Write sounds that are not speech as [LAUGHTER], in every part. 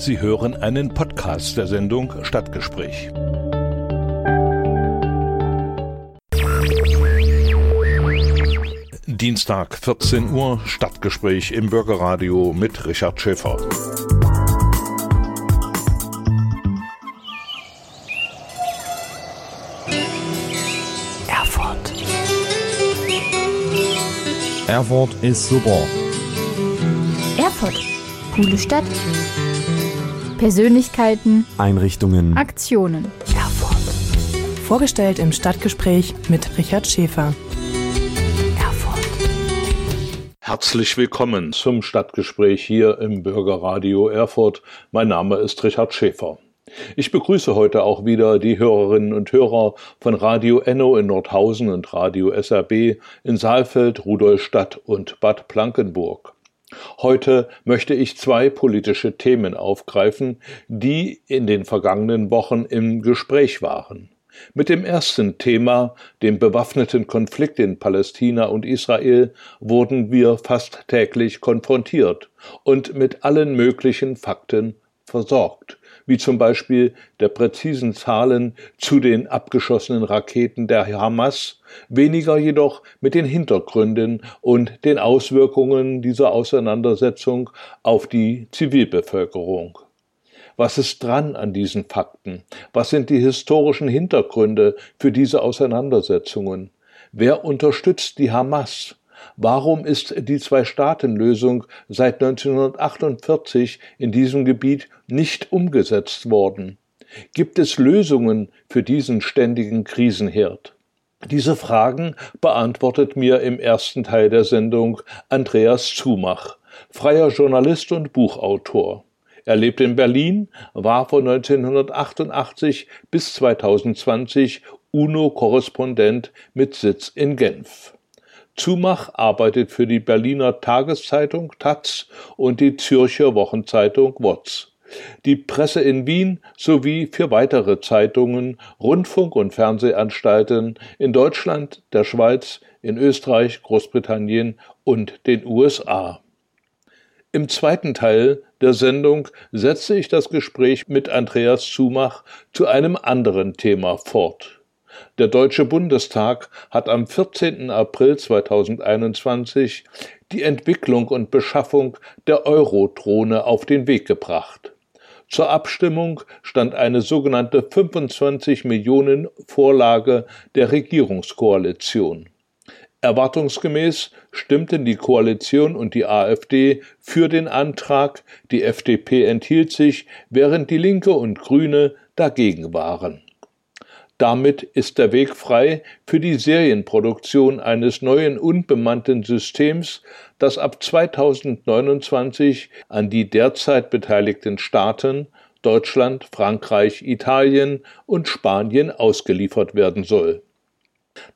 Sie hören einen Podcast der Sendung Stadtgespräch. Dienstag 14 Uhr Stadtgespräch im Bürgerradio mit Richard Schäfer. Erfurt. Erfurt ist super. Erfurt. Coole Stadt. Persönlichkeiten, Einrichtungen. Aktionen. Erfurt. Vorgestellt im Stadtgespräch mit Richard Schäfer. Erfurt. Herzlich willkommen zum Stadtgespräch hier im Bürgerradio Erfurt. Mein Name ist Richard Schäfer. Ich begrüße heute auch wieder die Hörerinnen und Hörer von Radio Enno in Nordhausen und Radio SRB in Saalfeld, Rudolstadt und Bad Blankenburg. Heute möchte ich zwei politische Themen aufgreifen, die in den vergangenen Wochen im Gespräch waren. Mit dem ersten Thema, dem bewaffneten Konflikt in Palästina und Israel, wurden wir fast täglich konfrontiert und mit allen möglichen Fakten versorgt, wie zum Beispiel der präzisen Zahlen zu den abgeschossenen Raketen der Hamas, weniger jedoch mit den Hintergründen und den Auswirkungen dieser Auseinandersetzung auf die Zivilbevölkerung. Was ist dran an diesen Fakten? Was sind die historischen Hintergründe für diese Auseinandersetzungen? Wer unterstützt die Hamas? Warum ist die Zwei-Staaten-Lösung seit 1948 in diesem Gebiet nicht umgesetzt worden? Gibt es Lösungen für diesen ständigen Krisenherd? Diese Fragen beantwortet mir im ersten Teil der Sendung Andreas Zumach, freier Journalist und Buchautor. Er lebt in Berlin, war von 1988 bis 2020 UNO-Korrespondent mit Sitz in Genf. Zumach arbeitet für die Berliner Tageszeitung Taz und die Zürcher Wochenzeitung WOTZ, die Presse in Wien sowie für weitere Zeitungen, Rundfunk- und Fernsehanstalten in Deutschland, der Schweiz, in Österreich, Großbritannien und den USA. Im zweiten Teil der Sendung setze ich das Gespräch mit Andreas Zumach zu einem anderen Thema fort. Der Deutsche Bundestag hat am 14. April 2021 die Entwicklung und Beschaffung der Eurodrohne auf den Weg gebracht. Zur Abstimmung stand eine sogenannte 25 Millionen Vorlage der Regierungskoalition. Erwartungsgemäß stimmten die Koalition und die AfD für den Antrag, die FDP enthielt sich, während die Linke und Grüne dagegen waren. Damit ist der Weg frei für die Serienproduktion eines neuen unbemannten Systems, das ab 2029 an die derzeit beteiligten Staaten Deutschland, Frankreich, Italien und Spanien ausgeliefert werden soll.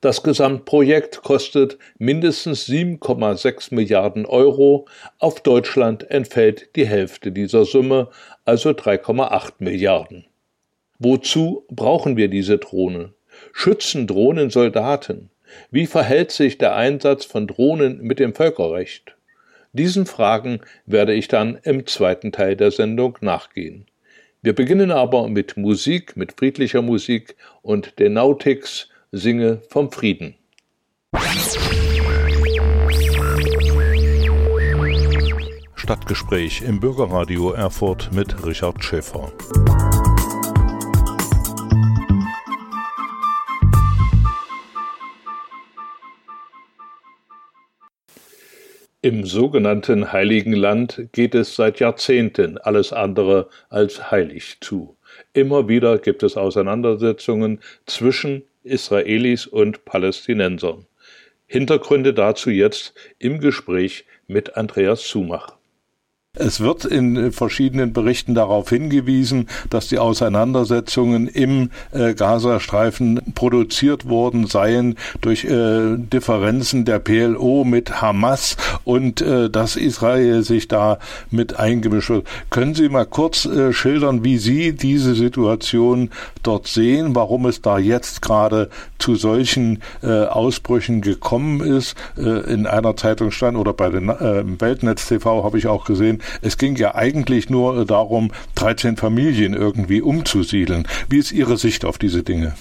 Das Gesamtprojekt kostet mindestens 7,6 Milliarden Euro. Auf Deutschland entfällt die Hälfte dieser Summe, also 3,8 Milliarden. Wozu brauchen wir diese Drohne? Schützen Drohnen Soldaten? Wie verhält sich der Einsatz von Drohnen mit dem Völkerrecht? Diesen Fragen werde ich dann im zweiten Teil der Sendung nachgehen. Wir beginnen aber mit Musik, mit friedlicher Musik und den Nautics singe vom Frieden. Stadtgespräch im Bürgerradio Erfurt mit Richard Schäfer. Im sogenannten Heiligen Land geht es seit Jahrzehnten alles andere als heilig zu. Immer wieder gibt es Auseinandersetzungen zwischen Israelis und Palästinensern. Hintergründe dazu jetzt im Gespräch mit Andreas Zumach. Es wird in verschiedenen Berichten darauf hingewiesen, dass die Auseinandersetzungen im äh, Gazastreifen produziert worden seien durch äh, Differenzen der PLO mit Hamas und äh, dass Israel sich da mit eingemischt wird. Können Sie mal kurz äh, schildern, wie Sie diese Situation dort sehen, warum es da jetzt gerade zu solchen äh, Ausbrüchen gekommen ist? Äh, in einer Zeitung stand oder bei den Weltnetz TV habe ich auch gesehen, es ging ja eigentlich nur darum, 13 Familien irgendwie umzusiedeln. Wie ist Ihre Sicht auf diese Dinge?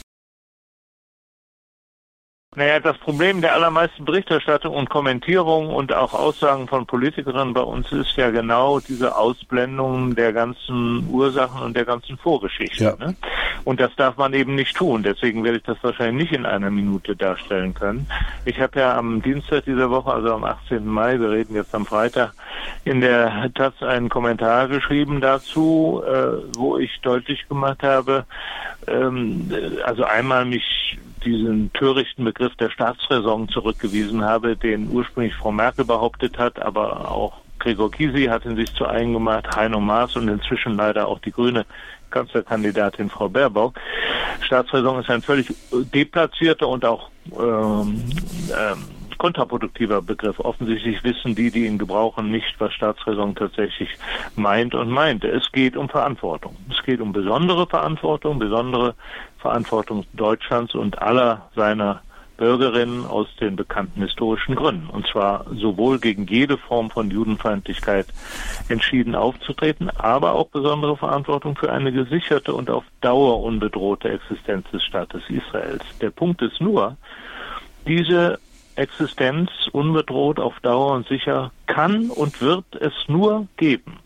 Naja, das Problem der allermeisten Berichterstattung und Kommentierung und auch Aussagen von Politikerinnen bei uns ist ja genau diese Ausblendung der ganzen Ursachen und der ganzen Vorgeschichte. Ja. Ne? Und das darf man eben nicht tun. Deswegen werde ich das wahrscheinlich nicht in einer Minute darstellen können. Ich habe ja am Dienstag dieser Woche, also am 18. Mai, wir reden jetzt am Freitag, in der Taz einen Kommentar geschrieben dazu, äh, wo ich deutlich gemacht habe, ähm, also einmal mich diesen törichten Begriff der Staatsräson zurückgewiesen habe, den ursprünglich Frau Merkel behauptet hat, aber auch Gregor Gysi hat ihn sich zu eigen gemacht, Heino Maas und inzwischen leider auch die grüne Kanzlerkandidatin Frau Baerbock. Staatsräson ist ein völlig deplatzierter und auch ähm, ähm, kontraproduktiver Begriff. Offensichtlich wissen die, die ihn gebrauchen, nicht, was Staatsräson tatsächlich meint und meinte. Es geht um Verantwortung. Es geht um besondere Verantwortung, besondere Verantwortung Deutschlands und aller seiner Bürgerinnen aus den bekannten historischen Gründen. Und zwar sowohl gegen jede Form von Judenfeindlichkeit entschieden aufzutreten, aber auch besondere Verantwortung für eine gesicherte und auf Dauer unbedrohte Existenz des Staates Israels. Der Punkt ist nur, diese Existenz unbedroht auf Dauer und sicher kann und wird es nur geben,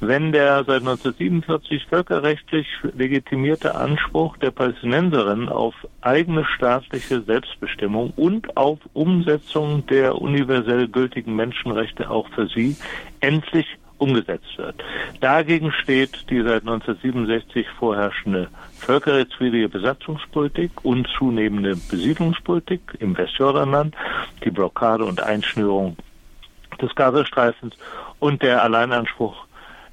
wenn der seit 1947 völkerrechtlich legitimierte Anspruch der Palästinenserin auf eigene staatliche Selbstbestimmung und auf Umsetzung der universell gültigen Menschenrechte auch für sie endlich umgesetzt wird. Dagegen steht die seit 1967 vorherrschende völkerrechtswidrige Besatzungspolitik und zunehmende Besiedlungspolitik im Westjordanland, die Blockade und Einschnürung des Gazastreifens und der Alleinanspruch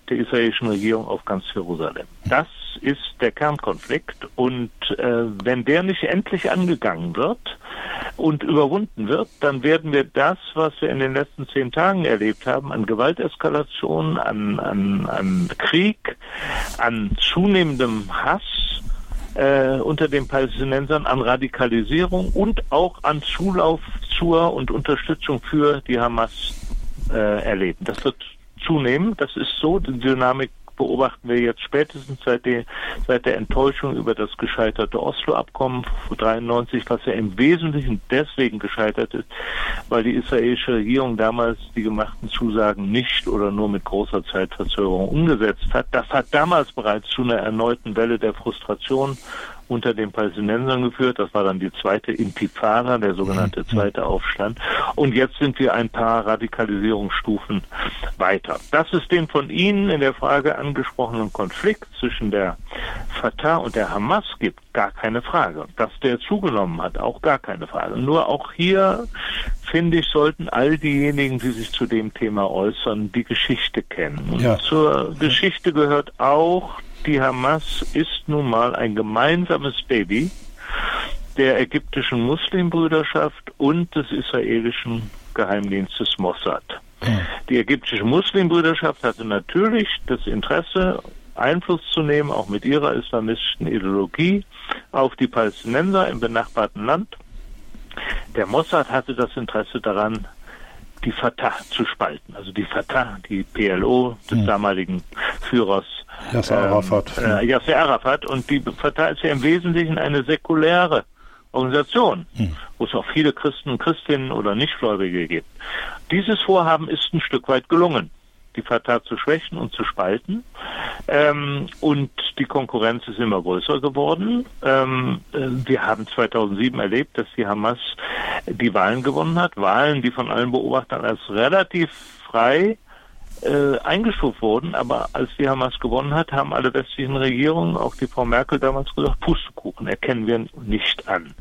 der israelischen Regierung auf ganz Jerusalem. Das ist der Kernkonflikt und äh, wenn der nicht endlich angegangen wird, und überwunden wird, dann werden wir das, was wir in den letzten zehn Tagen erlebt haben, an Gewalteskalation, an, an, an Krieg, an zunehmendem Hass äh, unter den Palästinensern, an Radikalisierung und auch an Zulauf zur und Unterstützung für die Hamas äh, erleben. Das wird zunehmen. Das ist so, die Dynamik beobachten wir jetzt spätestens seit der, seit der Enttäuschung über das gescheiterte Oslo-Abkommen 93, was ja im Wesentlichen deswegen gescheitert ist, weil die israelische Regierung damals die gemachten Zusagen nicht oder nur mit großer Zeitverzögerung umgesetzt hat. Das hat damals bereits zu einer erneuten Welle der Frustration unter den Palästinensern geführt. Das war dann die zweite Intifada, der sogenannte mhm. zweite Aufstand. Und jetzt sind wir ein paar Radikalisierungsstufen weiter. Das ist den von Ihnen in der Frage angesprochenen Konflikt zwischen der Fatah und der Hamas gibt, gar keine Frage. Dass der zugenommen hat, auch gar keine Frage. Nur auch hier finde ich, sollten all diejenigen, die sich zu dem Thema äußern, die Geschichte kennen. Ja. Zur Geschichte gehört auch, die Hamas ist nun mal ein gemeinsames Baby der ägyptischen Muslimbrüderschaft und des israelischen Geheimdienstes Mossad. Die ägyptische Muslimbrüderschaft hatte natürlich das Interesse, Einfluss zu nehmen, auch mit ihrer islamistischen Ideologie, auf die Palästinenser im benachbarten Land. Der Mossad hatte das Interesse daran, die Fatah zu spalten. Also die Fatah, die PLO des hm. damaligen Führers Yasser ähm, Arafat. Äh, Yasser Arafat. Und die Fatah ist ja im Wesentlichen eine säkuläre Organisation, hm. wo es auch viele Christen und Christinnen oder Nichtgläubige gibt. Dieses Vorhaben ist ein Stück weit gelungen, die Fatah zu schwächen und zu spalten. Ähm, und die Konkurrenz ist immer größer geworden. Ähm, äh, wir haben 2007 erlebt, dass die Hamas die Wahlen gewonnen hat. Wahlen, die von allen Beobachtern als relativ frei äh, eingestuft wurden, aber als die Hamas gewonnen hat, haben alle westlichen Regierungen, auch die Frau Merkel damals gesagt, Pustekuchen erkennen wir nicht an.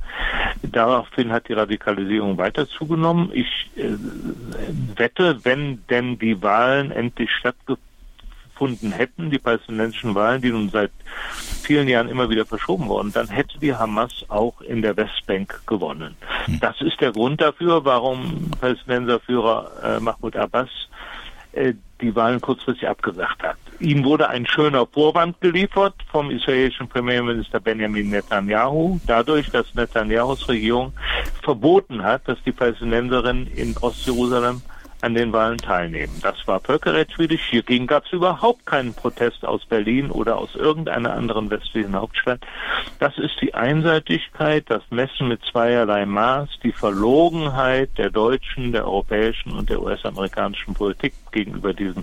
Daraufhin hat die Radikalisierung weiter zugenommen. Ich äh, wette, wenn denn die Wahlen endlich stattgefunden hätten, die palästinensischen Wahlen, die nun seit vielen Jahren immer wieder verschoben wurden, dann hätte die Hamas auch in der Westbank gewonnen. Hm. Das ist der Grund dafür, warum Palästinenserführer äh, Mahmoud Abbas äh, die Wahlen kurzfristig abgesagt hat. Ihm wurde ein schöner Vorwand geliefert vom israelischen Premierminister Benjamin Netanyahu, dadurch, dass Netanyahus Regierung verboten hat, dass die Palästinenserinnen in Ostjerusalem an den Wahlen teilnehmen. Das war völkerrechtswidrig. Hiergegen gab es überhaupt keinen Protest aus Berlin oder aus irgendeiner anderen westlichen Hauptstadt. Das ist die Einseitigkeit, das Messen mit zweierlei Maß, die Verlogenheit der deutschen, der europäischen und der US-amerikanischen Politik gegenüber diesem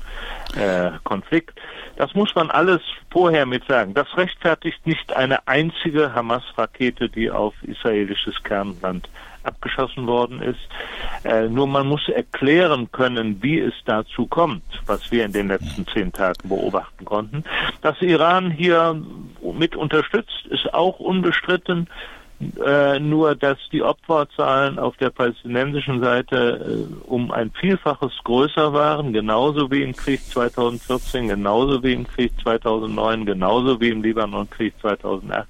äh, Konflikt. Das muss man alles vorher mit sagen. Das rechtfertigt nicht eine einzige Hamas-Rakete, die auf israelisches Kernland abgeschossen worden ist. Äh, nur man muss erklären können, wie es dazu kommt, was wir in den letzten zehn Tagen beobachten konnten. Dass Iran hier mit unterstützt, ist auch unbestritten. Äh, nur, dass die Opferzahlen auf der palästinensischen Seite äh, um ein Vielfaches größer waren, genauso wie im Krieg 2014, genauso wie im Krieg 2009, genauso wie im Libanon-Krieg 2008,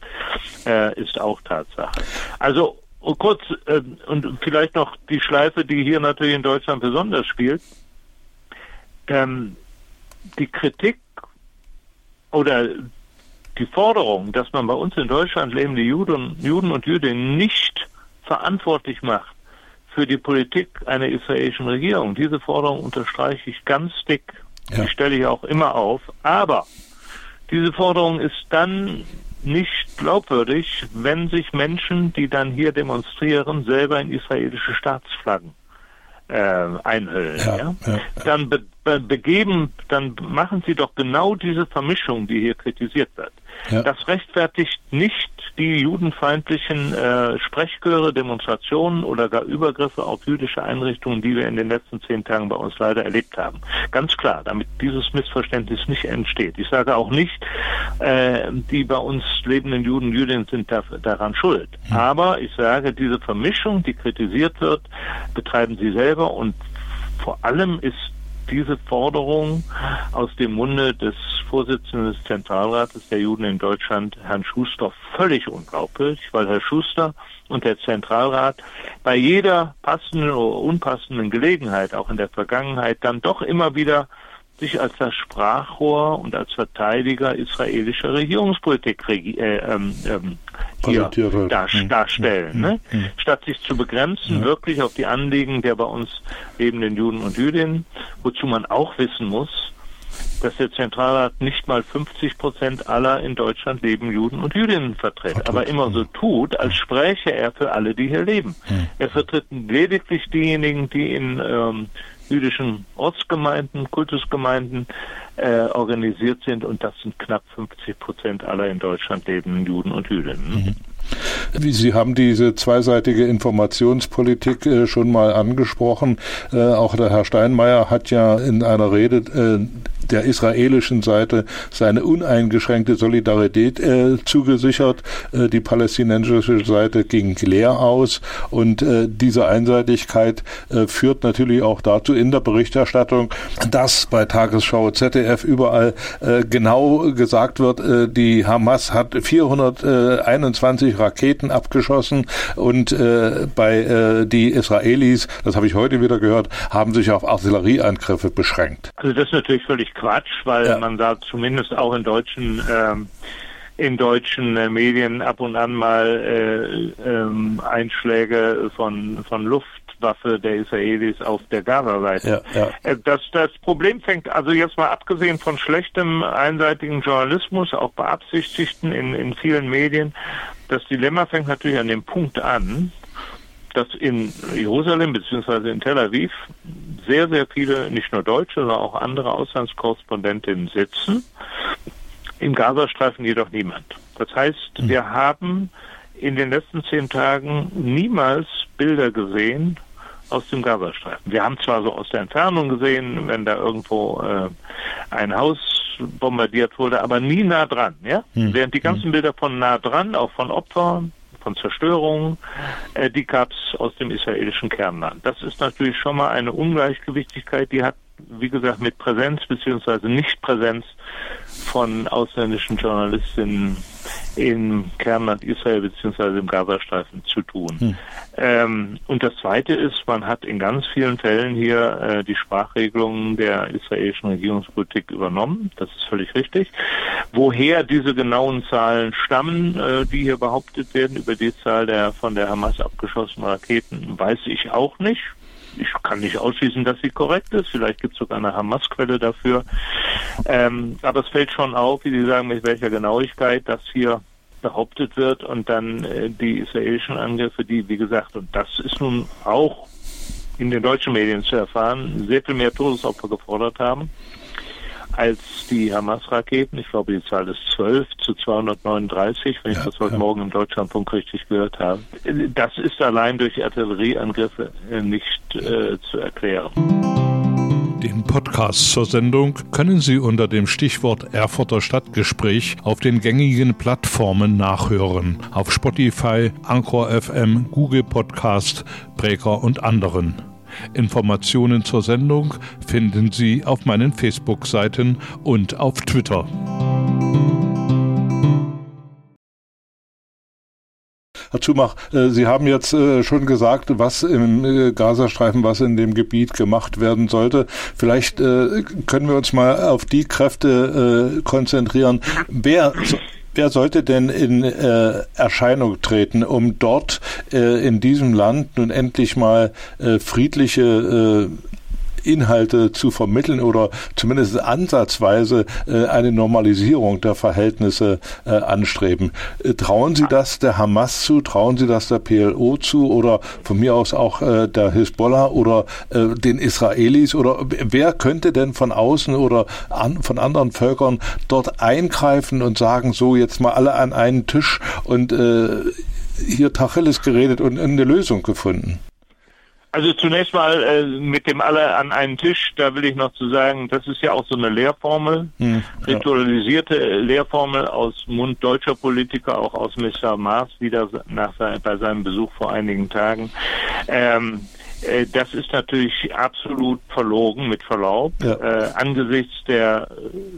äh, ist auch Tatsache. Also und kurz, äh, und vielleicht noch die Schleife, die hier natürlich in Deutschland besonders spielt. Ähm, die Kritik oder die Forderung, dass man bei uns in Deutschland lebende Juden, Juden und Jüdinnen nicht verantwortlich macht für die Politik einer israelischen Regierung. Diese Forderung unterstreiche ich ganz dick. Ja. Die stelle ich auch immer auf. Aber diese Forderung ist dann nicht glaubwürdig, wenn sich Menschen, die dann hier demonstrieren, selber in israelische Staatsflaggen äh, einhüllen. Ja, ja? Ja, dann be be begeben, dann machen sie doch genau diese Vermischung, die hier kritisiert wird. Das rechtfertigt nicht die judenfeindlichen äh, Sprechchöre, Demonstrationen oder gar Übergriffe auf jüdische Einrichtungen, die wir in den letzten zehn Tagen bei uns leider erlebt haben. Ganz klar, damit dieses Missverständnis nicht entsteht. Ich sage auch nicht, äh, die bei uns lebenden Juden, Jüdinnen sind da, daran schuld. Hm. Aber ich sage, diese Vermischung, die kritisiert wird, betreiben sie selber und vor allem ist diese Forderung aus dem Munde des Vorsitzenden des Zentralrates der Juden in Deutschland, Herrn Schuster, völlig unglaublich, weil Herr Schuster und der Zentralrat bei jeder passenden oder unpassenden Gelegenheit, auch in der Vergangenheit, dann doch immer wieder sich als das Sprachrohr und als Verteidiger israelischer Regierungspolitik äh, ähm, ähm, hier dar hm. darstellen. Ne? Hm. Hm. Statt sich zu begrenzen, ja. wirklich auf die Anliegen der bei uns lebenden Juden und Jüdinnen, wozu man auch wissen muss, dass der Zentralrat nicht mal 50 Prozent aller in Deutschland lebenden Juden und Jüdinnen vertritt, aber immer so tut, als spräche er für alle, die hier leben. Er vertritt lediglich diejenigen, die in ähm, jüdischen Ortsgemeinden, Kultusgemeinden äh, organisiert sind und das sind knapp 50 Prozent aller in Deutschland lebenden Juden und Jüdinnen. Mhm. Sie haben diese zweiseitige Informationspolitik äh, schon mal angesprochen. Äh, auch der Herr Steinmeier hat ja in einer Rede äh, der israelischen Seite seine uneingeschränkte Solidarität äh, zugesichert. Äh, die palästinensische Seite ging leer aus und äh, diese Einseitigkeit äh, führt natürlich auch dazu in der Berichterstattung, dass bei Tagesschau ZDF überall äh, genau gesagt wird, äh, die Hamas hat 421 Raketen abgeschossen und bei die Israelis, das habe ich heute wieder gehört, haben sich auf Artillerieangriffe beschränkt. Also das ist natürlich völlig Quatsch, weil ja. man da zumindest auch in deutschen ähm, in deutschen äh, Medien ab und an mal äh, ähm, Einschläge von von Luftwaffe der Israelis auf der Gaza-Seite. Ja, ja. Äh, das, das Problem fängt also jetzt mal abgesehen von schlechtem einseitigen Journalismus, auch beabsichtigten in, in vielen Medien, das Dilemma fängt natürlich an dem Punkt an, dass in Jerusalem bzw. in Tel Aviv sehr, sehr viele, nicht nur Deutsche, sondern auch andere Auslandskorrespondentinnen sitzen. Im Gazastreifen jedoch niemand. Das heißt, mhm. wir haben in den letzten zehn Tagen niemals Bilder gesehen aus dem Gazastreifen. Wir haben zwar so aus der Entfernung gesehen, wenn da irgendwo äh, ein Haus bombardiert wurde, aber nie nah dran. Ja? Mhm. Während die ganzen hm. Bilder von nah dran, auch von Opfern, von Zerstörung, äh, die gab es aus dem israelischen Kernland. Das ist natürlich schon mal eine Ungleichgewichtigkeit, die hat, wie gesagt, mit Präsenz beziehungsweise Nichtpräsenz von ausländischen Journalistinnen im Kernland Israel beziehungsweise im Gazastreifen zu tun. Hm. Ähm, und das Zweite ist, man hat in ganz vielen Fällen hier äh, die Sprachregelungen der israelischen Regierungspolitik übernommen. Das ist völlig richtig. Woher diese genauen Zahlen stammen, äh, die hier behauptet werden über die Zahl der von der Hamas abgeschossenen Raketen, weiß ich auch nicht. Ich kann nicht ausschließen, dass sie korrekt ist. Vielleicht gibt es sogar eine Hamas-Quelle dafür. Ähm, aber es fällt schon auf, wie Sie sagen, mit welcher Genauigkeit das hier behauptet wird und dann äh, die israelischen Angriffe, die, wie gesagt, und das ist nun auch in den deutschen Medien zu erfahren, sehr viel mehr Todesopfer gefordert haben als die Hamas-Raketen. Ich glaube, die Zahl ist 12 zu 239, wenn ja, ich das heute ja. Morgen im Deutschlandfunk richtig gehört habe. Das ist allein durch Artillerieangriffe äh, nicht äh, zu erklären. Den Podcast zur Sendung können Sie unter dem Stichwort Erfurter Stadtgespräch auf den gängigen Plattformen nachhören. Auf Spotify, Anchor FM, Google Podcast, Breaker und anderen. Informationen zur Sendung finden Sie auf meinen Facebook-Seiten und auf Twitter. Herr Zumach, äh, Sie haben jetzt äh, schon gesagt, was im äh, Gazastreifen, was in dem Gebiet gemacht werden sollte. Vielleicht können wir uns mal auf die Kräfte konzentrieren. Wer Wer sollte denn in äh, Erscheinung treten, um dort äh, in diesem Land nun endlich mal äh, friedliche äh, Inhalte zu vermitteln oder zumindest ansatzweise äh, eine Normalisierung der Verhältnisse äh, anstreben. Äh, trauen Sie das der Hamas zu? Trauen Sie das der PLO zu? Oder von mir aus auch der Hisbollah oder den Israelis? Oder wer könnte denn von außen oder an, von anderen Völkern dort eingreifen und sagen, so jetzt mal alle an einen Tisch und äh, hier Tacheles geredet und eine Lösung gefunden? Also zunächst mal äh, mit dem alle an einen Tisch, da will ich noch zu sagen, das ist ja auch so eine Lehrformel, hm, ja. ritualisierte Lehrformel aus Mund deutscher Politiker, auch aus Mr. Mars, wieder nach, bei seinem Besuch vor einigen Tagen. Ähm, äh, das ist natürlich absolut verlogen, mit Verlaub, ja. äh, angesichts der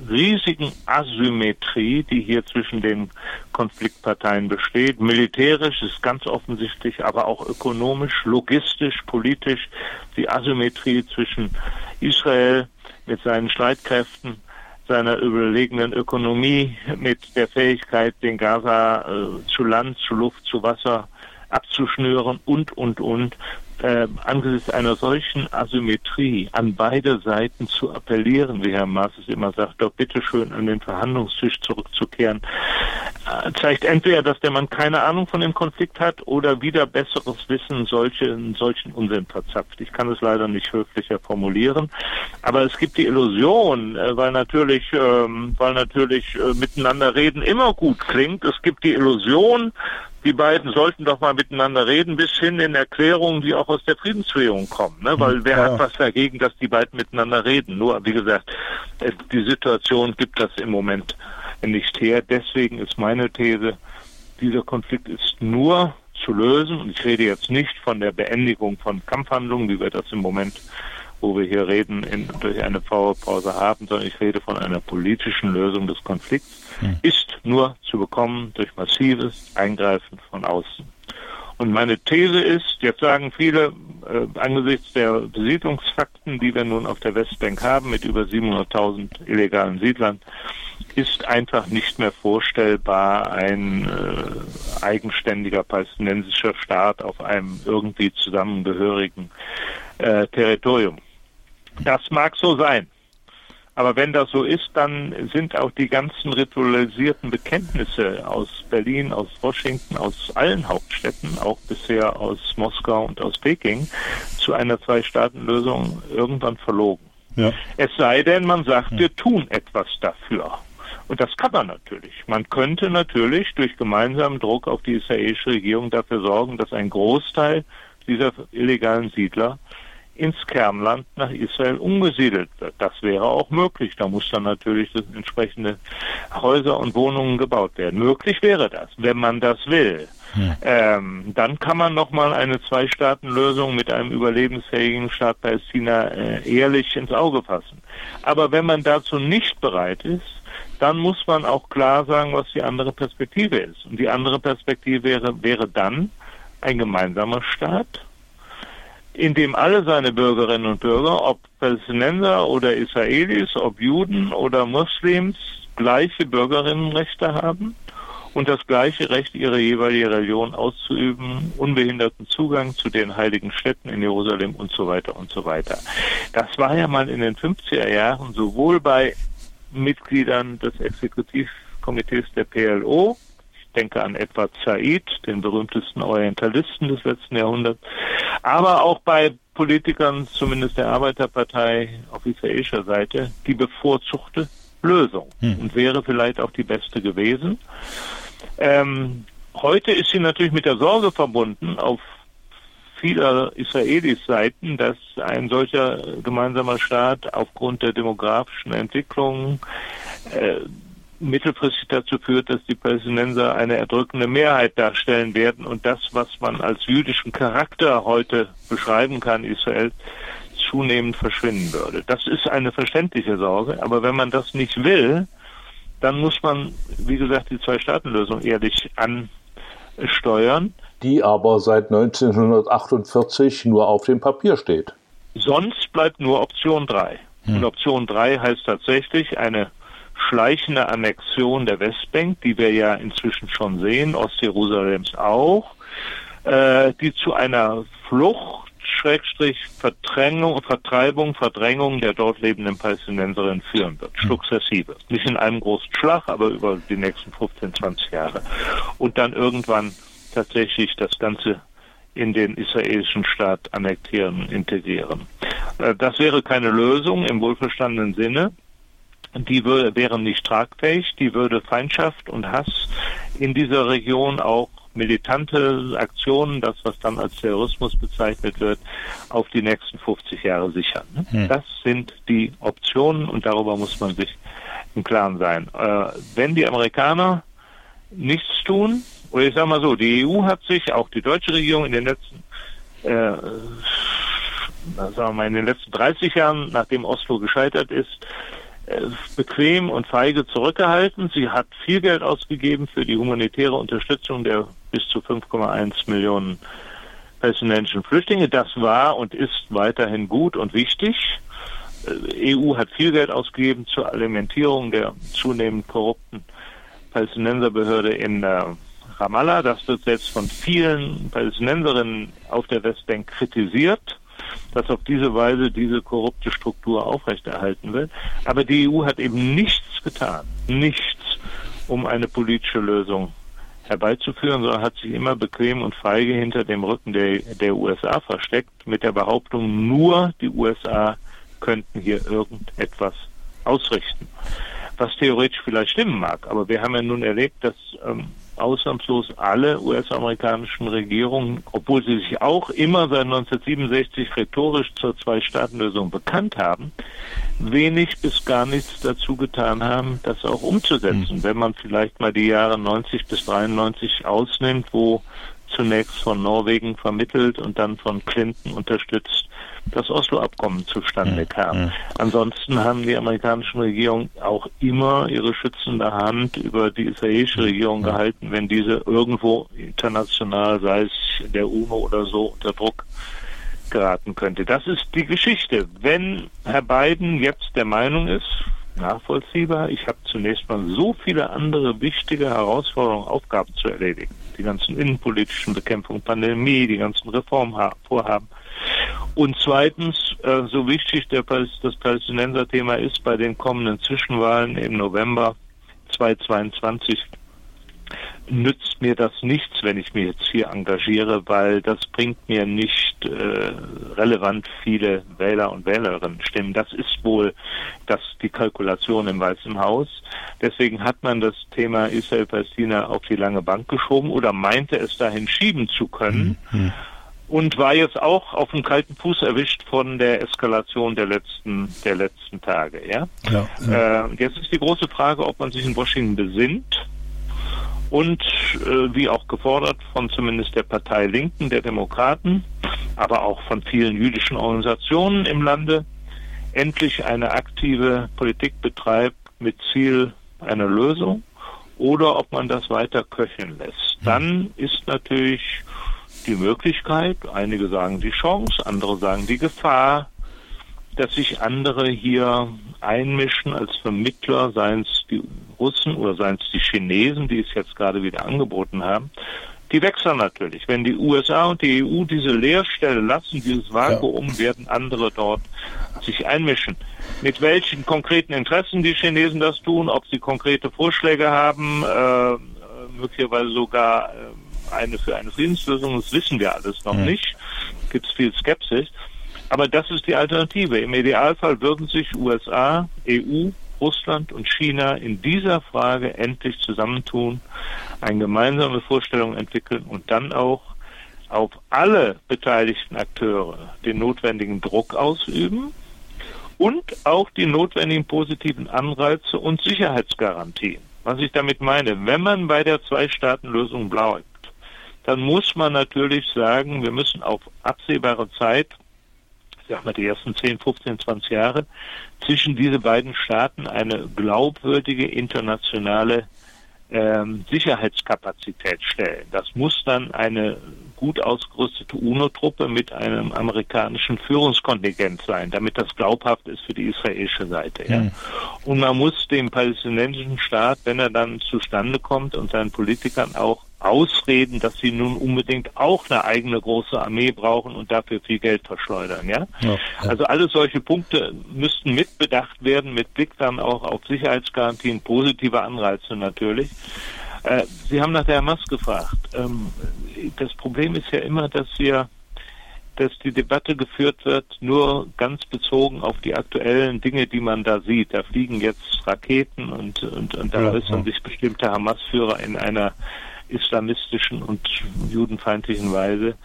riesigen Asymmetrie, die hier zwischen den Konfliktparteien besteht. Militärisch ist ganz offensichtlich, aber auch ökonomisch, logistisch, politisch die Asymmetrie zwischen Israel mit seinen Streitkräften seiner überlegenen Ökonomie, mit der Fähigkeit, den Gaza äh, zu Land, zu Luft, zu Wasser abzuschnüren und, und, und äh, angesichts einer solchen Asymmetrie an beide Seiten zu appellieren, wie Herr Maas es immer sagt, doch bitteschön an den Verhandlungstisch zurückzukehren, äh, zeigt entweder, dass der Mann keine Ahnung von dem Konflikt hat oder wieder besseres Wissen solche, solchen Unsinn verzapft. Ich kann es leider nicht höflicher formulieren, aber es gibt die Illusion, äh, weil natürlich, ähm, weil natürlich äh, miteinander reden immer gut klingt. Es gibt die Illusion, die beiden sollten doch mal miteinander reden, bis hin in Erklärungen, die auch aus der Friedensführung kommen. Ne? Weil wer ja. hat was dagegen, dass die beiden miteinander reden? Nur, wie gesagt, die Situation gibt das im Moment nicht her. Deswegen ist meine These, dieser Konflikt ist nur zu lösen. Und ich rede jetzt nicht von der Beendigung von Kampfhandlungen, wie wir das im Moment wo wir hier reden, in, durch eine Pause haben, sondern ich rede von einer politischen Lösung des Konflikts, hm. ist nur zu bekommen durch massives Eingreifen von außen. Und meine These ist, jetzt sagen viele, äh, angesichts der Besiedlungsfakten, die wir nun auf der Westbank haben, mit über 700.000 illegalen Siedlern, ist einfach nicht mehr vorstellbar ein äh, eigenständiger palästinensischer Staat auf einem irgendwie zusammengehörigen äh, Territorium. Das mag so sein. Aber wenn das so ist, dann sind auch die ganzen ritualisierten Bekenntnisse aus Berlin, aus Washington, aus allen Hauptstädten, auch bisher aus Moskau und aus Peking, zu einer Zwei-Staaten-Lösung irgendwann verlogen. Ja. Es sei denn, man sagt, ja. wir tun etwas dafür. Und das kann man natürlich. Man könnte natürlich durch gemeinsamen Druck auf die israelische Regierung dafür sorgen, dass ein Großteil dieser illegalen Siedler ins Kernland nach Israel umgesiedelt wird. Das wäre auch möglich. Da muss dann natürlich entsprechende Häuser und Wohnungen gebaut werden. Möglich wäre das, wenn man das will. Hm. Ähm, dann kann man nochmal eine Zwei-Staaten-Lösung mit einem überlebensfähigen Staat Palästina äh, ehrlich ins Auge fassen. Aber wenn man dazu nicht bereit ist, dann muss man auch klar sagen, was die andere Perspektive ist. Und die andere Perspektive wäre, wäre dann ein gemeinsamer Staat, in dem alle seine Bürgerinnen und Bürger, ob Palästinenser oder Israelis, ob Juden oder Muslims, gleiche Bürgerinnenrechte haben und das gleiche Recht, ihre jeweilige Religion auszuüben, unbehinderten Zugang zu den heiligen Städten in Jerusalem und so weiter und so weiter. Das war ja mal in den 50er Jahren sowohl bei Mitgliedern des Exekutivkomitees der PLO, denke an Edward Said, den berühmtesten Orientalisten des letzten Jahrhunderts, aber auch bei Politikern, zumindest der Arbeiterpartei auf israelischer Seite, die bevorzugte Lösung hm. und wäre vielleicht auch die beste gewesen. Ähm, heute ist sie natürlich mit der Sorge verbunden auf vieler Israelis Seiten, dass ein solcher gemeinsamer Staat aufgrund der demografischen Entwicklung äh, mittelfristig dazu führt, dass die Palästinenser eine erdrückende Mehrheit darstellen werden und das, was man als jüdischen Charakter heute beschreiben kann, Israel, zunehmend verschwinden würde. Das ist eine verständliche Sorge, aber wenn man das nicht will, dann muss man, wie gesagt, die Zwei-Staaten-Lösung ehrlich ansteuern. Die aber seit 1948 nur auf dem Papier steht. Sonst bleibt nur Option 3. Hm. Und Option 3 heißt tatsächlich eine schleichende Annexion der Westbank, die wir ja inzwischen schon sehen, Ostjerusalems auch, äh, die zu einer Flucht Schrägstrich Verdrängung, Vertreibung, Verdrängung der dort lebenden Palästinenserinnen führen wird, hm. sukzessive. Nicht in einem großen Schlag, aber über die nächsten 15, 20 Jahre. Und dann irgendwann tatsächlich das Ganze in den israelischen Staat annektieren, integrieren. Äh, das wäre keine Lösung im wohlverstandenen Sinne. Die wäre nicht tragfähig, die würde Feindschaft und Hass in dieser Region auch militante Aktionen, das was dann als Terrorismus bezeichnet wird, auf die nächsten 50 Jahre sichern. Hm. Das sind die Optionen und darüber muss man sich im Klaren sein. Äh, wenn die Amerikaner nichts tun, oder ich sage mal so, die EU hat sich, auch die deutsche Regierung in den letzten äh, sagen wir mal, in den letzten 30 Jahren, nachdem Oslo gescheitert ist, bequem und feige zurückgehalten. Sie hat viel Geld ausgegeben für die humanitäre Unterstützung der bis zu 5,1 Millionen palästinensischen Flüchtlinge. Das war und ist weiterhin gut und wichtig. Äh, EU hat viel Geld ausgegeben zur Alimentierung der zunehmend korrupten Palästinenserbehörde in äh, Ramallah. Das wird selbst von vielen Palästinenserinnen auf der Westbank kritisiert dass auf diese Weise diese korrupte Struktur aufrechterhalten wird. Aber die EU hat eben nichts getan, nichts, um eine politische Lösung herbeizuführen, sondern hat sich immer bequem und feige hinter dem Rücken der, der USA versteckt, mit der Behauptung, nur die USA könnten hier irgendetwas ausrichten. Was theoretisch vielleicht stimmen mag, aber wir haben ja nun erlebt, dass ähm, ausnahmslos alle US-amerikanischen Regierungen, obwohl sie sich auch immer seit 1967 rhetorisch zur Zwei-Staaten-Lösung bekannt haben, wenig bis gar nichts dazu getan haben, das auch umzusetzen. Mhm. Wenn man vielleicht mal die Jahre 90 bis 93 ausnimmt, wo zunächst von Norwegen vermittelt und dann von Clinton unterstützt das Oslo-Abkommen zustande kam. Ansonsten haben die amerikanischen Regierungen auch immer ihre schützende Hand über die israelische Regierung gehalten, wenn diese irgendwo international, sei es der UNO oder so, unter Druck geraten könnte. Das ist die Geschichte. Wenn Herr Biden jetzt der Meinung ist, nachvollziehbar, ich habe zunächst mal so viele andere wichtige Herausforderungen, Aufgaben zu erledigen. Die ganzen innenpolitischen Bekämpfung, Pandemie, die ganzen Reformvorhaben. Und zweitens, äh, so wichtig das Palästinenser-Thema ist bei den kommenden Zwischenwahlen im November 2022, nützt mir das nichts, wenn ich mich jetzt hier engagiere, weil das bringt mir nicht äh, relevant viele Wähler und Wählerinnen stimmen. Das ist wohl das die Kalkulation im Weißen Haus. Deswegen hat man das Thema Israel-Palästina auf die lange Bank geschoben oder meinte es dahin schieben zu können. Mhm und war jetzt auch auf dem kalten Fuß erwischt von der Eskalation der letzten der letzten Tage. Ja. ja, ja. Äh, jetzt ist die große Frage, ob man sich in Washington besinnt und äh, wie auch gefordert von zumindest der Partei Linken, der Demokraten, aber auch von vielen jüdischen Organisationen im Lande endlich eine aktive Politik betreibt mit Ziel einer Lösung oder ob man das weiter köcheln lässt. Dann ist natürlich die Möglichkeit, einige sagen die Chance, andere sagen die Gefahr, dass sich andere hier einmischen als Vermittler, seien es die Russen oder seien es die Chinesen, die es jetzt gerade wieder angeboten haben. Die wechseln natürlich. Wenn die USA und die EU diese Leerstelle lassen, dieses Vakuum, ja. werden andere dort sich einmischen. Mit welchen konkreten Interessen die Chinesen das tun, ob sie konkrete Vorschläge haben, äh, möglicherweise sogar äh, eine für eine Friedenslösung, das wissen wir alles noch mhm. nicht. Gibt es viel Skepsis. Aber das ist die Alternative. Im Idealfall würden sich USA, EU, Russland und China in dieser Frage endlich zusammentun, eine gemeinsame Vorstellung entwickeln und dann auch auf alle beteiligten Akteure den notwendigen Druck ausüben und auch die notwendigen positiven Anreize und Sicherheitsgarantien. Was ich damit meine, wenn man bei der Zwei-Staaten-Lösung bleibt, dann muss man natürlich sagen, wir müssen auf absehbare Zeit, sag mal die ersten 10, 15, 20 Jahre, zwischen diese beiden Staaten eine glaubwürdige internationale ähm, Sicherheitskapazität stellen. Das muss dann eine gut ausgerüstete UNO-Truppe mit einem amerikanischen Führungskontingent sein, damit das glaubhaft ist für die israelische Seite. Ja. Mhm. Und man muss dem palästinensischen Staat, wenn er dann zustande kommt und seinen Politikern auch ausreden, dass sie nun unbedingt auch eine eigene große Armee brauchen und dafür viel Geld verschleudern. Ja? ja, ja. Also alle solche Punkte müssten mitbedacht werden, mit Blick dann auch auf Sicherheitsgarantien, positive Anreize natürlich. Äh, sie haben nach der Hamas gefragt. Ähm, das Problem ist ja immer, dass wir dass die Debatte geführt wird, nur ganz bezogen auf die aktuellen Dinge, die man da sieht. Da fliegen jetzt Raketen und, und, und da äußern ja, sich bestimmte Hamas-Führer in einer islamistischen und judenfeindlichen Weise.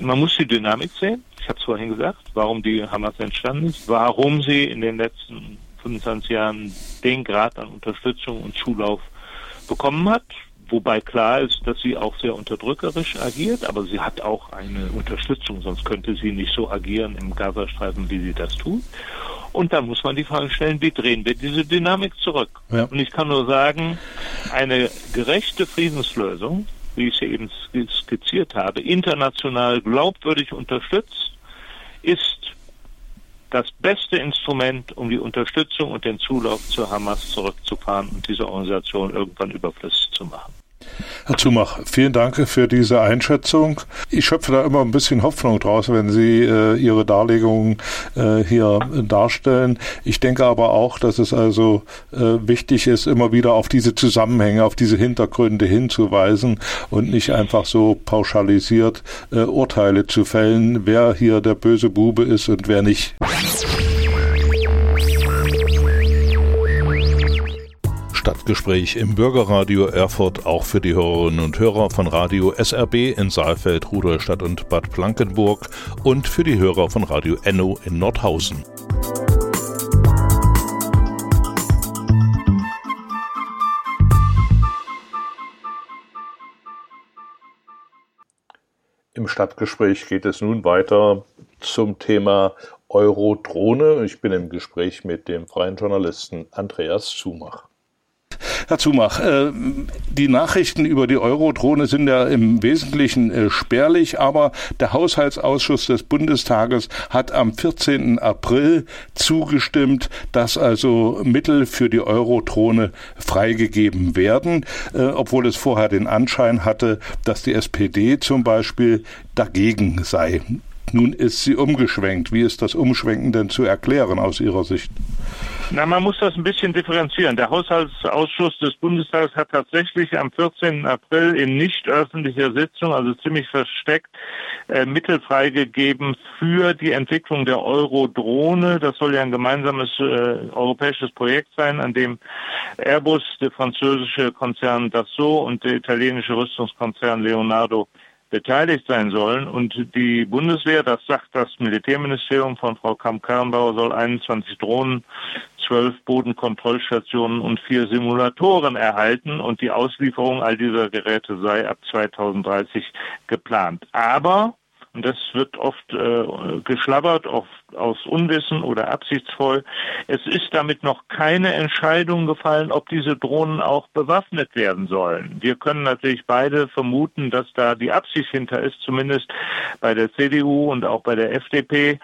Man muss die Dynamik sehen. Ich habe es vorhin gesagt, warum die Hamas entstanden ist, warum sie in den letzten 25 Jahren den Grad an Unterstützung und Zulauf bekommen hat. Wobei klar ist, dass sie auch sehr unterdrückerisch agiert, aber sie hat auch eine Unterstützung, sonst könnte sie nicht so agieren im Gazastreifen, wie sie das tut. Und dann muss man die Frage stellen, wie drehen wir diese Dynamik zurück? Ja. Und ich kann nur sagen, eine gerechte Friedenslösung, wie ich sie eben skizziert habe, international glaubwürdig unterstützt, ist das beste Instrument, um die Unterstützung und den Zulauf zur Hamas zurückzufahren und diese Organisation irgendwann überflüssig zu machen. Herr Zumach, vielen Dank für diese Einschätzung. Ich schöpfe da immer ein bisschen Hoffnung draus, wenn Sie äh, Ihre Darlegungen äh, hier darstellen. Ich denke aber auch, dass es also äh, wichtig ist, immer wieder auf diese Zusammenhänge, auf diese Hintergründe hinzuweisen und nicht einfach so pauschalisiert äh, Urteile zu fällen, wer hier der böse Bube ist und wer nicht. Stadtgespräch im Bürgerradio Erfurt auch für die Hörerinnen und Hörer von Radio SRB in Saalfeld, Rudolstadt und Bad Blankenburg und für die Hörer von Radio Enno in Nordhausen. Im Stadtgespräch geht es nun weiter zum Thema Eurodrohne. Ich bin im Gespräch mit dem freien Journalisten Andreas Zumach. Herr Zumach, äh, die Nachrichten über die Eurodrohne sind ja im Wesentlichen äh, spärlich, aber der Haushaltsausschuss des Bundestages hat am 14. April zugestimmt, dass also Mittel für die Eurodrohne freigegeben werden, äh, obwohl es vorher den Anschein hatte, dass die SPD zum Beispiel dagegen sei. Nun ist sie umgeschwenkt. Wie ist das Umschwenken denn zu erklären aus Ihrer Sicht? Na, man muss das ein bisschen differenzieren. Der Haushaltsausschuss des Bundestages hat tatsächlich am 14. April in nicht öffentlicher Sitzung, also ziemlich versteckt, äh, Mittel freigegeben für die Entwicklung der Euro-Drohne. Das soll ja ein gemeinsames äh, europäisches Projekt sein, an dem Airbus, der französische Konzern Dassault und der italienische Rüstungskonzern Leonardo beteiligt sein sollen. Und die Bundeswehr, das sagt das Militärministerium von Frau Kamm-Karrenbauer, soll 21 Drohnen, zwölf Bodenkontrollstationen und vier Simulatoren erhalten. Und die Auslieferung all dieser Geräte sei ab 2030 geplant. Aber und das wird oft äh, geschlabbert, oft aus Unwissen oder absichtsvoll. Es ist damit noch keine Entscheidung gefallen, ob diese Drohnen auch bewaffnet werden sollen. Wir können natürlich beide vermuten, dass da die Absicht hinter ist, zumindest bei der CDU und auch bei der FDP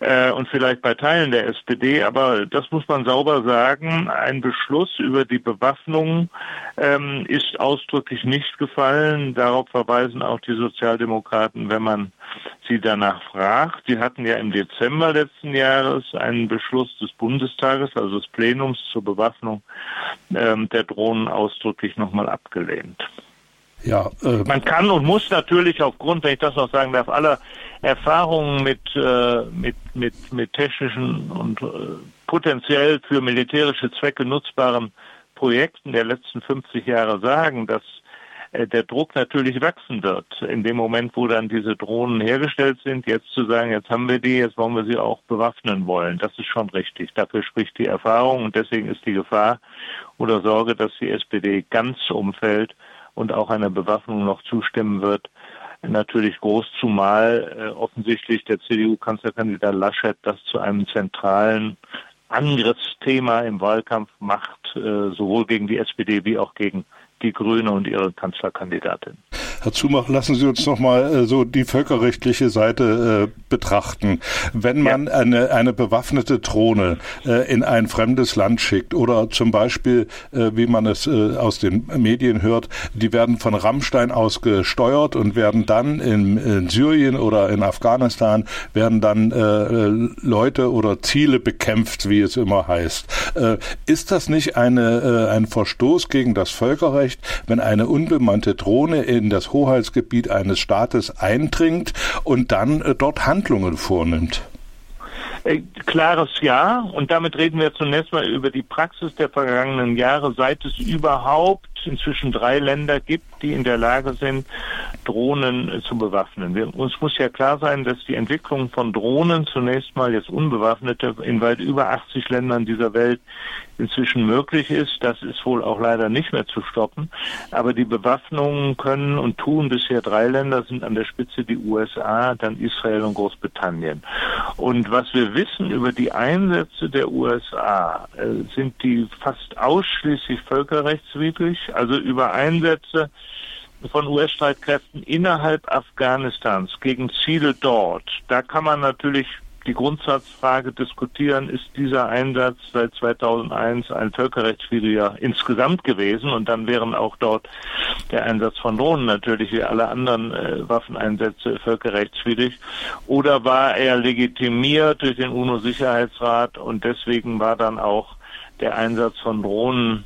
äh, und vielleicht bei Teilen der SPD. Aber das muss man sauber sagen. Ein Beschluss über die Bewaffnung ähm, ist ausdrücklich nicht gefallen. Darauf verweisen auch die Sozialdemokraten, wenn man sie danach fragt. Sie hatten ja im Dezember letzten Jahres einen Beschluss des Bundestages, also des Plenums zur Bewaffnung ähm, der Drohnen ausdrücklich nochmal abgelehnt. Ja, äh, man kann und muss natürlich aufgrund, wenn ich das noch sagen darf, aller Erfahrungen mit, äh, mit, mit, mit technischen und äh, potenziell für militärische Zwecke nutzbaren Projekten der letzten 50 Jahre sagen, dass der Druck natürlich wachsen wird. In dem Moment, wo dann diese Drohnen hergestellt sind, jetzt zu sagen, jetzt haben wir die, jetzt wollen wir sie auch bewaffnen wollen, das ist schon richtig. Dafür spricht die Erfahrung und deswegen ist die Gefahr oder Sorge, dass die SPD ganz umfällt und auch einer Bewaffnung noch zustimmen wird, natürlich groß, zumal äh, offensichtlich der CDU-Kanzlerkandidat Laschet das zu einem zentralen Angriffsthema im Wahlkampf macht, äh, sowohl gegen die SPD wie auch gegen die Grüne und ihre Kanzlerkandidatin. Herr Zumach, lassen Sie uns noch mal äh, so die völkerrechtliche Seite äh, betrachten. Wenn man ja. eine, eine bewaffnete Drohne äh, in ein fremdes Land schickt oder zum Beispiel, äh, wie man es äh, aus den Medien hört, die werden von Rammstein aus gesteuert und werden dann in, in Syrien oder in Afghanistan werden dann äh, Leute oder Ziele bekämpft, wie es immer heißt. ist das nicht eine, ein Verstoß gegen das Völkerrecht, wenn eine unbemannte Drohne in das Hoheitsgebiet eines Staates eindringt und dann äh, dort Handlungen vornimmt? Äh, klares Ja. Und damit reden wir zunächst mal über die Praxis der vergangenen Jahre, seit es überhaupt inzwischen drei Länder gibt, die in der Lage sind, Drohnen zu bewaffnen. Wir, uns muss ja klar sein, dass die Entwicklung von Drohnen zunächst mal jetzt unbewaffnete in weit über 80 Ländern dieser Welt inzwischen möglich ist. Das ist wohl auch leider nicht mehr zu stoppen. Aber die Bewaffnungen können und tun bisher drei Länder, sind an der Spitze die USA, dann Israel und Großbritannien. Und was wir wissen über die Einsätze der USA, äh, sind die fast ausschließlich völkerrechtswidrig, also über Einsätze von US-Streitkräften innerhalb Afghanistans gegen Ziele dort. Da kann man natürlich die Grundsatzfrage diskutieren, ist dieser Einsatz seit 2001 ein völkerrechtswidriger insgesamt gewesen und dann wären auch dort der Einsatz von Drohnen natürlich wie alle anderen äh, Waffeneinsätze völkerrechtswidrig oder war er legitimiert durch den UNO-Sicherheitsrat und deswegen war dann auch der Einsatz von Drohnen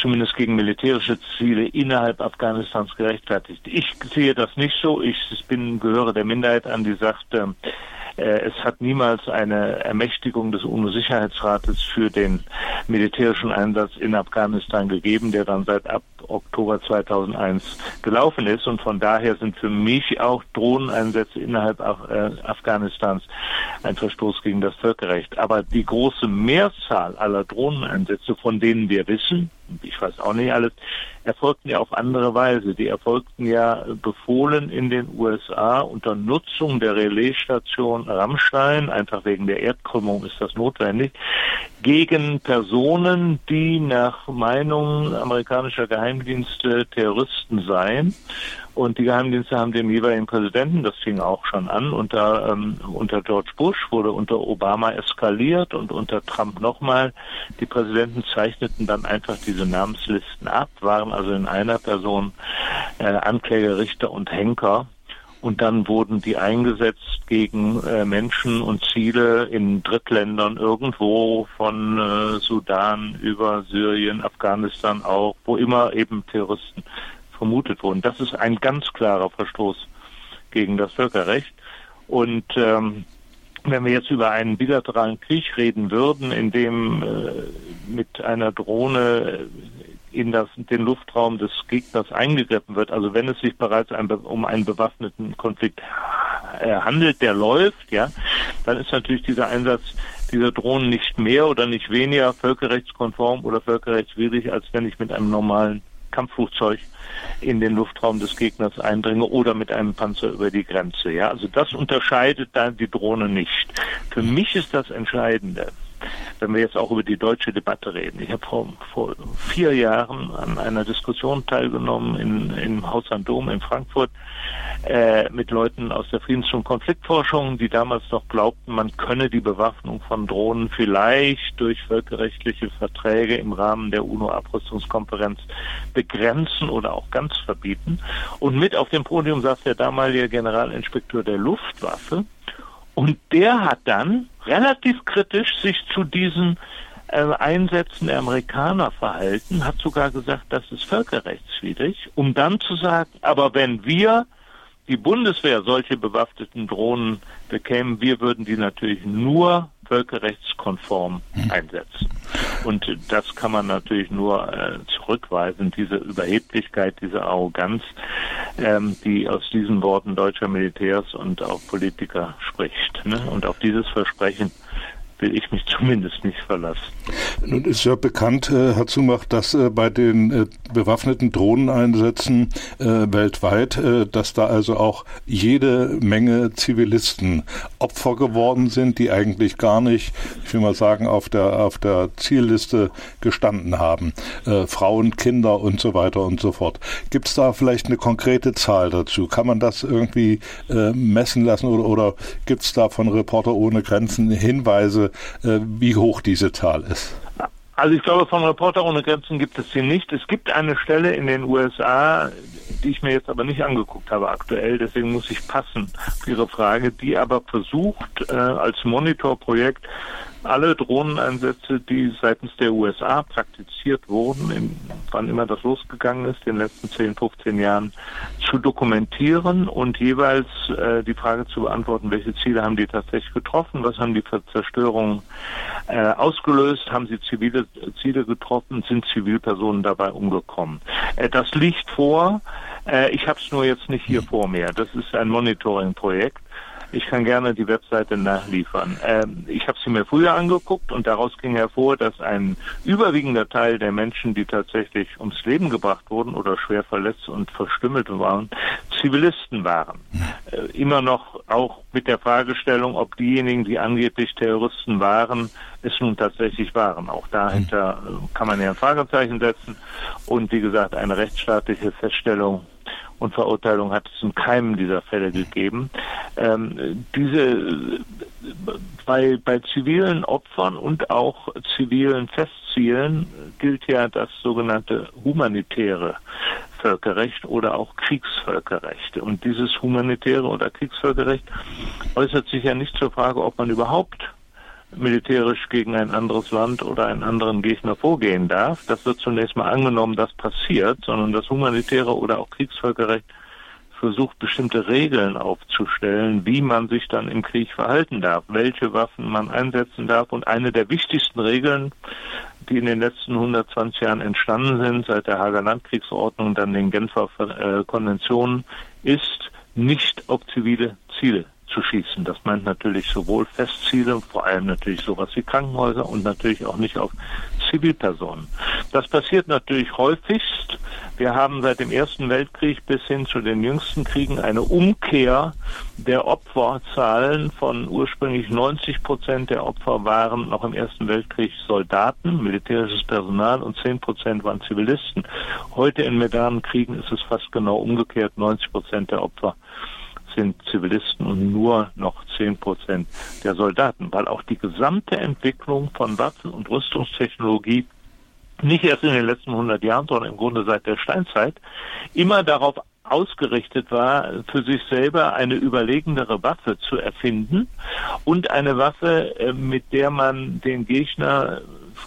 zumindest gegen militärische Ziele innerhalb Afghanistans gerechtfertigt. Ich sehe das nicht so. Ich bin, gehöre der Minderheit an, die sagt, äh, äh, es hat niemals eine Ermächtigung des UNO-Sicherheitsrates für den militärischen Einsatz in Afghanistan gegeben, der dann seit ab Oktober 2001 gelaufen ist. Und von daher sind für mich auch Drohneneinsätze innerhalb äh, Afghanistans ein Verstoß gegen das Völkerrecht. Aber die große Mehrzahl aller Drohneneinsätze, von denen wir wissen, ich weiß auch nicht alles, erfolgten ja auf andere Weise. Die erfolgten ja befohlen in den USA unter Nutzung der Relaisstation Rammstein, einfach wegen der Erdkrümmung ist das notwendig, gegen Personen, die nach Meinung amerikanischer Geheimdienste Terroristen seien. Und die Geheimdienste haben dem jeweiligen Präsidenten, das fing auch schon an, unter, ähm, unter George Bush wurde unter Obama eskaliert und unter Trump nochmal. Die Präsidenten zeichneten dann einfach diese Namenslisten ab, waren also in einer Person äh, Ankläger, Richter und Henker. Und dann wurden die eingesetzt gegen äh, Menschen und Ziele in Drittländern irgendwo von äh, Sudan über Syrien, Afghanistan auch, wo immer eben Terroristen vermutet wurden. Das ist ein ganz klarer Verstoß gegen das Völkerrecht. Und ähm, wenn wir jetzt über einen bilateralen Krieg reden würden, in dem äh, mit einer Drohne in das, den Luftraum des Gegners eingegriffen wird, also wenn es sich bereits ein, um einen bewaffneten Konflikt äh, handelt, der läuft, ja, dann ist natürlich dieser Einsatz dieser Drohnen nicht mehr oder nicht weniger völkerrechtskonform oder völkerrechtswidrig, als wenn ich mit einem normalen Kampfflugzeug in den Luftraum des Gegners eindringe oder mit einem Panzer über die Grenze. Ja, also das unterscheidet dann die Drohne nicht. Für mich ist das Entscheidende wenn wir jetzt auch über die deutsche Debatte reden. Ich habe vor, vor vier Jahren an einer Diskussion teilgenommen in, im Haus am Dom in Frankfurt äh, mit Leuten aus der Friedens- und Konfliktforschung, die damals noch glaubten, man könne die Bewaffnung von Drohnen vielleicht durch völkerrechtliche Verträge im Rahmen der UNO-Abrüstungskonferenz begrenzen oder auch ganz verbieten. Und mit auf dem Podium saß der damalige Generalinspekteur der Luftwaffe, und der hat dann relativ kritisch sich zu diesen äh, Einsätzen der Amerikaner verhalten, hat sogar gesagt, das ist völkerrechtswidrig, um dann zu sagen, aber wenn wir die Bundeswehr solche bewaffneten Drohnen bekämen, wir würden die natürlich nur völkerrechtskonform hm. einsetzen. Und das kann man natürlich nur äh, zurückweisen, diese Überheblichkeit, diese Arroganz, ähm, die aus diesen Worten deutscher Militärs und auch Politiker spricht. Ne? Und auf dieses Versprechen will ich mich [LAUGHS] zumindest nicht verlassen. Nun ist ja bekannt, äh, Herr Zumach, dass äh, bei den äh, bewaffneten Drohneneinsätzen weltweit, dass da also auch jede Menge Zivilisten Opfer geworden sind, die eigentlich gar nicht, ich will mal sagen, auf der, auf der Zielliste gestanden haben. Frauen, Kinder und so weiter und so fort. Gibt es da vielleicht eine konkrete Zahl dazu? Kann man das irgendwie messen lassen oder, oder gibt es da von Reporter ohne Grenzen Hinweise, wie hoch diese Zahl ist. Also ich glaube, von Reporter ohne Grenzen gibt es sie nicht. Es gibt eine Stelle in den USA, die ich mir jetzt aber nicht angeguckt habe aktuell, deswegen muss ich passen für Ihre Frage, die aber versucht, äh, als Monitorprojekt alle Drohneneinsätze, die seitens der USA praktiziert wurden, in, wann immer das losgegangen ist, in den letzten 10, 15 Jahren, zu dokumentieren und jeweils äh, die Frage zu beantworten, welche Ziele haben die tatsächlich getroffen, was haben die für Zerstörungen äh, ausgelöst, haben sie zivile Ziele getroffen, sind Zivilpersonen dabei umgekommen. Äh, das liegt vor, äh, ich habe es nur jetzt nicht hier vor mir. Das ist ein Monitoring-Projekt. Ich kann gerne die Webseite nachliefern. Ähm, ich habe sie mir früher angeguckt und daraus ging hervor, dass ein überwiegender Teil der Menschen, die tatsächlich ums Leben gebracht wurden oder schwer verletzt und verstümmelt waren, Zivilisten waren. Äh, immer noch auch mit der Fragestellung, ob diejenigen, die angeblich Terroristen waren, es nun tatsächlich waren. Auch dahinter äh, kann man ja ein Fragezeichen setzen. Und wie gesagt, eine rechtsstaatliche Feststellung und Verurteilung hat es in keinem dieser Fälle gegeben. Ähm, diese bei, bei zivilen Opfern und auch zivilen Festzielen gilt ja das sogenannte humanitäre Völkerrecht oder auch Kriegsvölkerrecht. Und dieses humanitäre oder Kriegsvölkerrecht äußert sich ja nicht zur Frage, ob man überhaupt militärisch gegen ein anderes Land oder einen anderen Gegner vorgehen darf. Das wird zunächst mal angenommen, das passiert, sondern das humanitäre oder auch Kriegsvölkerrecht versucht, bestimmte Regeln aufzustellen, wie man sich dann im Krieg verhalten darf, welche Waffen man einsetzen darf. Und eine der wichtigsten Regeln, die in den letzten 120 Jahren entstanden sind, seit der Hager Landkriegsordnung, dann den Genfer äh, Konventionen, ist nicht auf zivile Ziele zu schießen. Das meint natürlich sowohl Festziele, vor allem natürlich sowas wie Krankenhäuser und natürlich auch nicht auf Zivilpersonen. Das passiert natürlich häufigst. Wir haben seit dem Ersten Weltkrieg bis hin zu den jüngsten Kriegen eine Umkehr der Opferzahlen von ursprünglich 90 Prozent der Opfer waren noch im Ersten Weltkrieg Soldaten, militärisches Personal und 10 Prozent waren Zivilisten. Heute in modernen Kriegen ist es fast genau umgekehrt. 90 Prozent der Opfer sind Zivilisten und nur noch zehn Prozent der Soldaten, weil auch die gesamte Entwicklung von Waffen- und Rüstungstechnologie nicht erst in den letzten 100 Jahren, sondern im Grunde seit der Steinzeit immer darauf ausgerichtet war, für sich selber eine überlegendere Waffe zu erfinden und eine Waffe, äh, mit der man den Gegner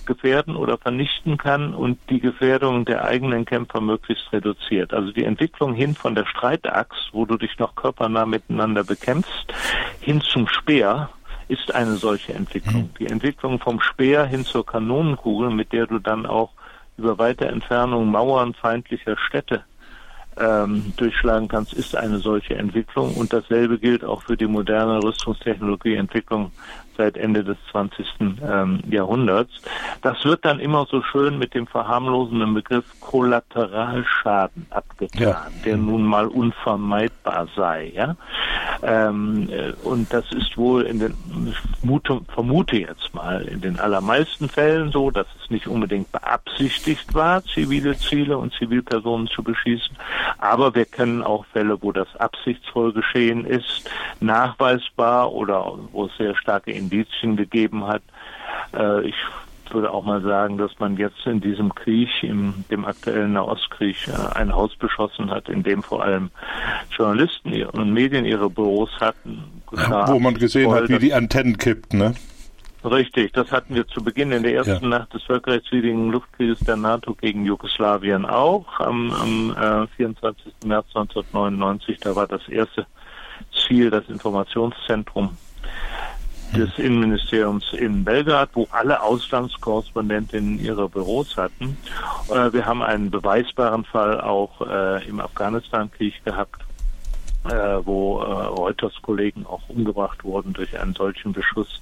gefährden oder vernichten kann und die Gefährdung der eigenen Kämpfer möglichst reduziert. Also die Entwicklung hin von der Streitaxt, wo du dich noch körpernah miteinander bekämpfst, hin zum Speer, ist eine solche Entwicklung. Die Entwicklung vom Speer hin zur Kanonenkugel, mit der du dann auch über weite Entfernung Mauern feindlicher Städte ähm, durchschlagen kannst, ist eine solche Entwicklung. Und dasselbe gilt auch für die moderne Rüstungstechnologieentwicklung seit Ende des 20. Ähm, Jahrhunderts. Das wird dann immer so schön mit dem verharmlosenden Begriff Kollateralschaden abgetan, ja. der nun mal unvermeidbar sei. Ja? Ähm, äh, und das ist wohl in den, ich vermute jetzt mal, in den allermeisten Fällen so, dass es nicht unbedingt beabsichtigt war, zivile Ziele und Zivilpersonen zu beschießen. Aber wir kennen auch Fälle, wo das absichtsvoll geschehen ist, nachweisbar oder wo es sehr starke Indizien gegeben hat. Äh, ich würde auch mal sagen, dass man jetzt in diesem Krieg, in dem aktuellen Nahostkrieg, äh, ein Haus beschossen hat, in dem vor allem Journalisten und Medien ihre Büros hatten. Ja, wo man gesehen hat, wie die Antennen kippten, ne? Richtig, das hatten wir zu Beginn in der ersten ja. Nacht des völkerrechtswidrigen Luftkrieges der NATO gegen Jugoslawien auch. Am, am äh, 24. März 1999, da war das erste Ziel das Informationszentrum des Innenministeriums in Belgrad, wo alle Auslandskorrespondentinnen ihre Büros hatten. Äh, wir haben einen beweisbaren Fall auch äh, im Afghanistan-Krieg gehabt, äh, wo äh, Reuters-Kollegen auch umgebracht wurden durch einen solchen Beschuss,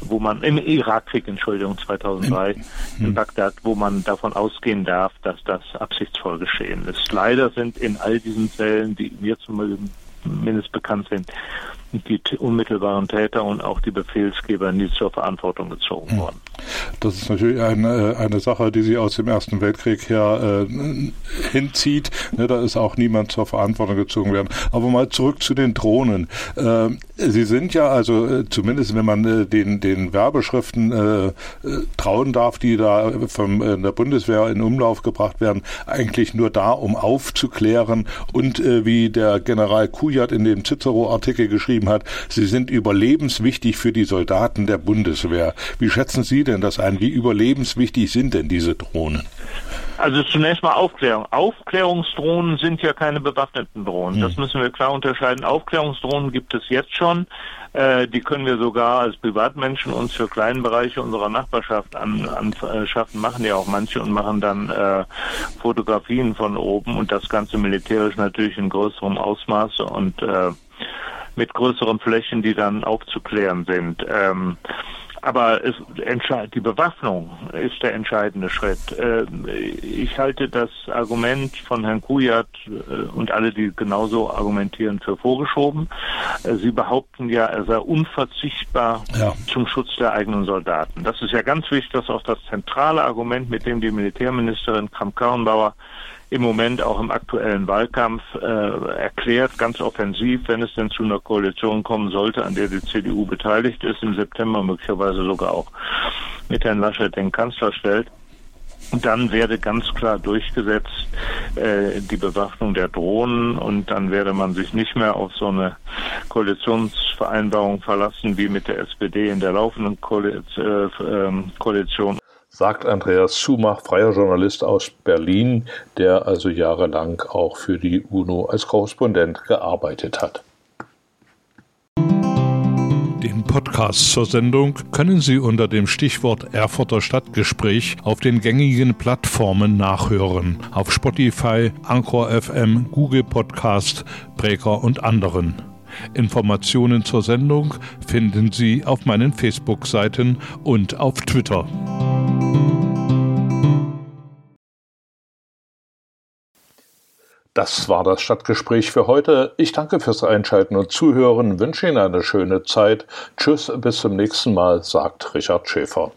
wo man im Irakkrieg, Entschuldigung, 2003 in, in hm. Bagdad, wo man davon ausgehen darf, dass das absichtsvoll geschehen ist. Leider sind in all diesen Fällen, die mir zumindest bekannt sind, die unmittelbaren Täter und auch die Befehlsgeber nie zur Verantwortung gezogen hm. worden. Das ist natürlich eine, eine Sache, die sich aus dem Ersten Weltkrieg her äh, hinzieht. Ne, da ist auch niemand zur Verantwortung gezogen werden. Aber mal zurück zu den Drohnen. Äh, sie sind ja also, äh, zumindest wenn man äh, den, den Werbeschriften äh, äh, trauen darf, die da von der Bundeswehr in Umlauf gebracht werden, eigentlich nur da, um aufzuklären und wie der General Kujat in dem Cicero-Artikel geschrieben hat, sie sind überlebenswichtig für die Soldaten der Bundeswehr. Wie schätzen Sie denn das ein? Wie überlebenswichtig sind denn diese Drohnen? Also zunächst mal Aufklärung. Aufklärungsdrohnen sind ja keine bewaffneten Drohnen. Hm. Das müssen wir klar unterscheiden. Aufklärungsdrohnen gibt es jetzt schon. Äh, die können wir sogar als Privatmenschen uns für kleine Bereiche unserer Nachbarschaft anschaffen, machen ja auch manche und machen dann äh, Fotografien von oben und das Ganze militärisch natürlich in größerem Ausmaße und äh, mit größeren Flächen, die dann aufzuklären sind. Ähm, aber es, die Bewaffnung ist der entscheidende Schritt. Ähm, ich halte das Argument von Herrn Kujat äh, und alle, die genauso argumentieren, für vorgeschoben. Äh, sie behaupten ja, er sei unverzichtbar ja. zum Schutz der eigenen Soldaten. Das ist ja ganz wichtig, das ist auch das zentrale Argument, mit dem die Militärministerin Kramp-Karrenbauer im Moment auch im aktuellen Wahlkampf äh, erklärt, ganz offensiv, wenn es denn zu einer Koalition kommen sollte, an der die CDU beteiligt ist, im September möglicherweise sogar auch mit Herrn Laschet den Kanzler stellt. dann werde ganz klar durchgesetzt äh, die Bewaffnung der Drohnen und dann werde man sich nicht mehr auf so eine Koalitionsvereinbarung verlassen wie mit der SPD in der laufenden. Äh, ähm, Koalition sagt Andreas Schumach, freier Journalist aus Berlin, der also jahrelang auch für die UNO als Korrespondent gearbeitet hat. Den Podcast zur Sendung können Sie unter dem Stichwort Erfurter Stadtgespräch auf den gängigen Plattformen nachhören. Auf Spotify, Anchor FM, Google Podcast, Breaker und anderen. Informationen zur Sendung finden Sie auf meinen Facebook-Seiten und auf Twitter. Das war das Stadtgespräch für heute. Ich danke fürs Einschalten und Zuhören, wünsche Ihnen eine schöne Zeit. Tschüss, bis zum nächsten Mal, sagt Richard Schäfer.